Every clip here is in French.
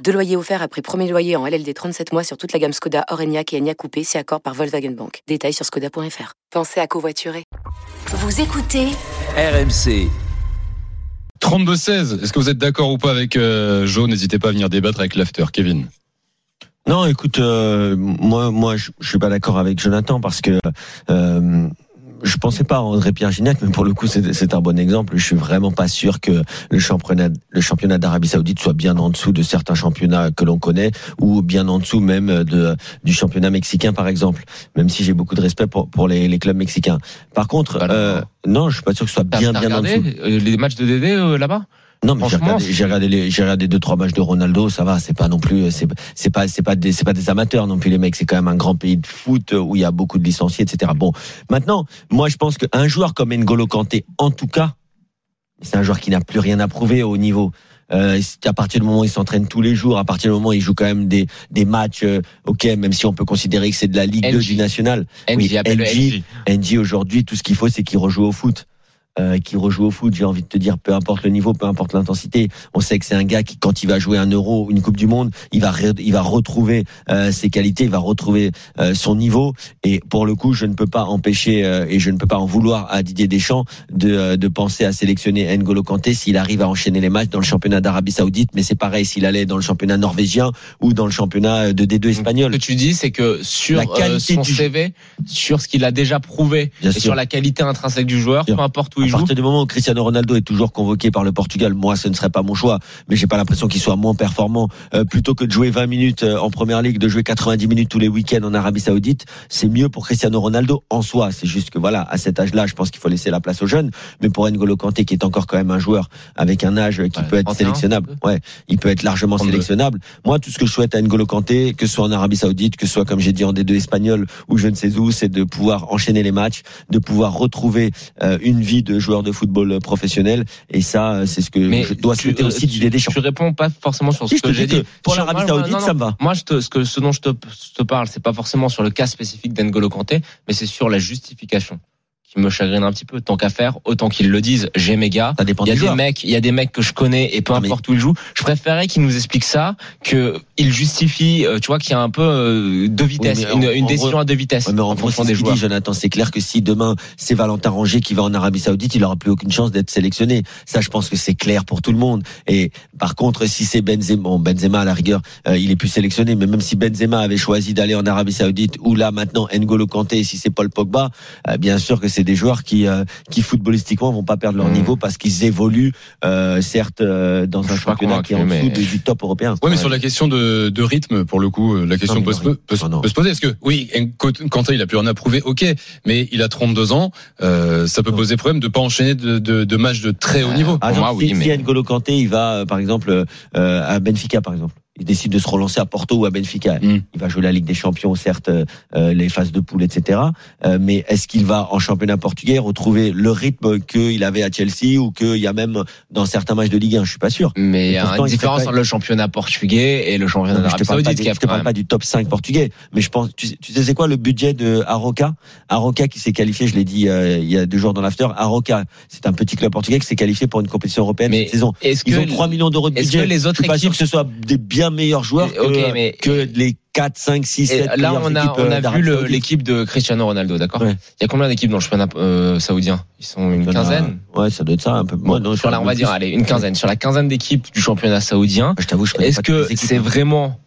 Deux loyers offerts après premier loyer en LLD 37 mois sur toute la gamme Skoda, Orenia et Enya Coupé, c'est accord par Volkswagen Bank. Détails sur skoda.fr. Pensez à covoiturer. Vous écoutez RMC. 32-16. Est-ce que vous êtes d'accord ou pas avec euh, Jo N'hésitez pas à venir débattre avec l'after. Kevin. Non, écoute, euh, moi, moi, je, je suis pas d'accord avec Jonathan parce que euh, je pensais pas à André Pierre Gignac, mais pour le coup, c'est un bon exemple. Je suis vraiment pas sûr que le championnat, le championnat d'Arabie Saoudite soit bien en dessous de certains championnats que l'on connaît, ou bien en dessous même de du championnat mexicain, par exemple. Même si j'ai beaucoup de respect pour pour les, les clubs mexicains. Par contre, Bah, euh, non, je suis pas sûr que ce soit bien bien en dessous. euh, les matchs de Dédé euh, là-bas? Non, mais j'ai regardé, j'ai regardé, les- j'ai regardé deux trois matchs de Ronaldo, ça va, c'est pas non plus, c'est c'est pas c'est pas des c'est pas des amateurs non plus les mecs, c'est quand même un grand pays de foot où il y a beaucoup de licenciés, etc. Bon, maintenant, moi je pense qu'un joueur comme N'Golo Kanté, en tout cas, c'est un joueur qui n'a plus rien à prouver au niveau. Euh, à partir du moment où il s'entraîne tous les jours, à partir du moment où il joue quand même des des matchs, euh, ok, même si on peut considérer que c'est de la Ligue 2 NJ. du national. NJ, Oui. NJ. NJ aujourd'hui, tout ce qu'il faut, c'est qu'il rejoue au foot. Euh, qui rejoue au foot, j'ai envie de te dire, peu importe le niveau, peu importe l'intensité, on sait que c'est un gars qui, quand il va jouer un Euro, une Coupe du Monde, il va, il va retrouver euh, ses qualités, il va retrouver euh, son niveau. Et pour le coup, je ne peux pas empêcher euh, et je ne peux pas en vouloir à Didier Deschamps de, euh, de penser à sélectionner N'Golo Kanté s'il arrive à enchaîner les matchs dans le championnat d'Arabie Saoudite. Mais c'est pareil s'il allait dans le championnat norvégien ou dans le championnat de D2 espagnol. Ce que tu dis, c'est que sur La euh, qualité son du- CV, sur ce qu'il a déjà prouvé et sur la qualité intrinsèque du joueur, peu importe où À il joue, partir du moment où Cristiano Ronaldo est toujours convoqué par le Portugal, moi ce ne serait pas mon choix, mais j'ai pas l'impression qu'il soit moins performant. Euh, plutôt que de jouer 20 minutes euh, en première ligue, de jouer 90 minutes tous les week-ends en Arabie Saoudite, c'est mieux pour Cristiano Ronaldo en soi. C'est juste que voilà, à cet âge-là, je pense qu'il faut laisser la place aux jeunes. Mais pour N'Golo Kanté, qui est encore quand même un joueur avec un âge qui Ouais, peut être 31, sélectionnable, ouais, il peut être largement 32. sélectionnable. Moi, tout ce que je souhaite à N'Golo Kanté, que ce soit en Arabie Saoudite, que ce soit comme j'ai dit en D2 espagnol ou je ne sais où, c'est de pouvoir enchaîner les matchs, de pouvoir retrouver euh, une vie de joueur de football professionnel. Et ça, c'est ce que mais je dois souhaiter euh, aussi tu, Didier Deschamps. Tu réponds pas forcément sur ce Si, te que j'ai dit. pour l'Arabie Saoudite, ça me va. Moi, je te, ce, que, ce dont je te, je te parle, c'est pas forcément sur le cas spécifique d'Engolo Kanté, mais c'est sur la justification qui me chagrine un petit peu. Tant qu'à faire, autant qu'ils le disent, j'ai mes gars. Ça dépend Il y a des mecs, il y a des mecs que je connais et peu Non, mais- importe où ils jouent. Je préférais qu'ils nous expliquent ça, que ils justifient, euh, tu vois, qu'il y a un peu euh, deux vitesses, mais en- une, une en décision à deux vitesses mais en en fonction des joueurs. dit, Jonathan. C'est clair que si demain c'est Valentin Rongier qui va en Arabie Saoudite, il aura plus aucune chance d'être sélectionné. Ça, je pense que c'est clair pour tout le monde. Et par contre, si c'est Benzema, bon, Benzema à la rigueur, euh, il est plus sélectionné. Mais même si Benzema avait choisi d'aller en Arabie Saoudite, ou là maintenant N'Golo Kanté, si c'est Paul Pogba, euh, bien sûr que c'est des joueurs qui, euh, qui footballistiquement vont pas perdre leur Mm. niveau parce qu'ils évoluent, euh, certes, euh, dans un championnat qui est en dessous mais- du, du top européen. Ouais, mais sur la question de, de rythme, pour le coup, euh, la question Non, peut, se, peut, se- non, non. peut se poser. Est-ce que, oui, Kanté, il a plus rien à prouver, ok, mais il a 32 ans, euh, ça peut poser problème de pas enchaîner de, de, de matchs de très haut niveau. Par Pour moi, exemple, oui, si, mais- si N'Golo Kanté, il va, par exemple, euh, à Benfica, par exemple. Il décide de se relancer à Porto ou à Benfica. Mm. Il va jouer la Ligue des Champions, certes, euh, euh, les phases de poule, etc. Euh, mais est-ce qu'il va en championnat portugais retrouver le rythme qu'il avait à Chelsea ou qu'il y a même dans certains matchs de Ligue 1 Je suis pas sûr. Mais il y a une différence pas- entre le championnat portugais et le championnat d'Arabie Saoudite du, qui a je te parle même. pas du top 5 portugais, mais je pense, tu sais, tu sais c'est quoi le budget de Aroca? Aroca qui s'est qualifié, je l'ai dit euh, il y a deux jours dans l'after. Aroca, c'est un petit club portugais qui s'est qualifié pour une compétition européenne Mais cette saison. Est-ce que Ils ont 3 millions d'euros de budget. que les autres je suis pas sûr que ce soit des bien meilleurs joueurs que, Ok, mais- que les 4, 5, 6, Et 7 là, on a, on euh, a vu le- Saoudite. l'équipe de Cristiano Ronaldo, d'accord Ouais. Il y a combien d'équipes dans le championnat euh, saoudien Ils sont une a- quinzaine Ouais, ça doit être ça un peu. Bon, non, sur on va dire, allez, une quinzaine. Sur la quinzaine d'équipes du championnat saoudien, est-ce que c'est vraiment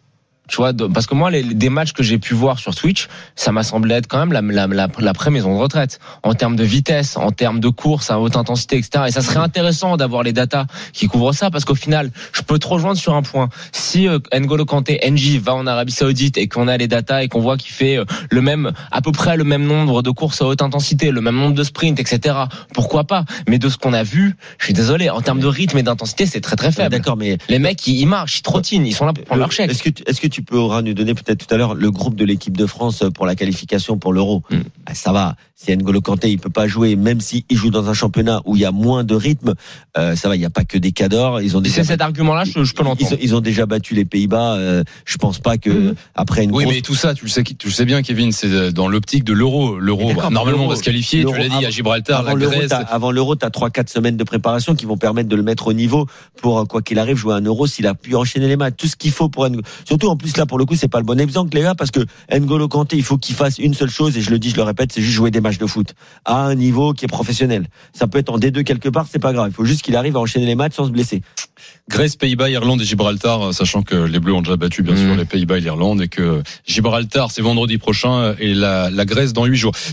tu vois, de- parce que moi, les, des matchs que j'ai pu voir sur Twitch, ça m'a semblé être quand même la, la, la, la maison de retraite. En termes de vitesse, en termes de course à haute intensité, etc. Et ça serait intéressant d'avoir les datas qui couvrent ça, parce qu'au final, je peux te rejoindre sur un point. Si euh, N'Golo Kanté, NJ, va en Arabie Saoudite et qu'on a les datas et qu'on voit qu'il fait euh, le même, à peu près le même nombre de courses à haute intensité, le même nombre de sprints, etc. Pourquoi pas? Mais de ce qu'on a vu, je suis désolé, en termes de rythme et d'intensité, c'est très très faible. D'accord, mais Les mecs, ils, ils marchent, ils trottinent, ils sont là pour prendre leur chèque. Est-ce que, tu- est-ce que tu tu pourras nous donner peut-être tout à l'heure le groupe de l'équipe de France pour la qualification pour l'Euro. Mm. Ah, ça va. Si N'Golo Kanté il peut pas jouer, même s'il joue dans un championnat où il y a moins de rythme, euh, ça va. Il n'y a pas que des cadors. Ils ont C'est cet argument-là, je, je peux ils, l'entendre. ont- ils ont déjà battu les Pays-Bas. euh, je pense pas que Mhm. après une Oui, grosse mais tout ça, tu le sais, tu le sais bien, Kevin, c'est dans l'optique de l'euro. L'euro, bah, normalement, on va se qualifier. Tu l'as dit, à Gibraltar, avant la l'Euro, Grèce. t'as- avant l'Euro, tu as 3-4 semaines de préparation qui vont permettre de le mettre au niveau pour, euh, quoi qu'il arrive, jouer un Euro s'il a pu enchaîner les matchs. Tout ce qu'il faut pour N'Golo. Surtout, en plus, là, pour le coup, c'est pas le bon exemple, les gars, parce que N'Golo Kanté, il faut qu'il fasse une seule chose, et je le dis, je le répète, c'est juste jouer des matchs de foot à un niveau qui est professionnel. Ça peut être en D2 quelque part, c'est pas grave. Il faut juste qu'il arrive à enchaîner les matchs sans se blesser. Grèce, Pays-Bas, Irlande et Gibraltar, sachant que les Bleus ont déjà battu bien Mhm. sûr les Pays-Bas et l'Irlande et que Gibraltar c'est vendredi prochain et la, la Grèce dans huit jours.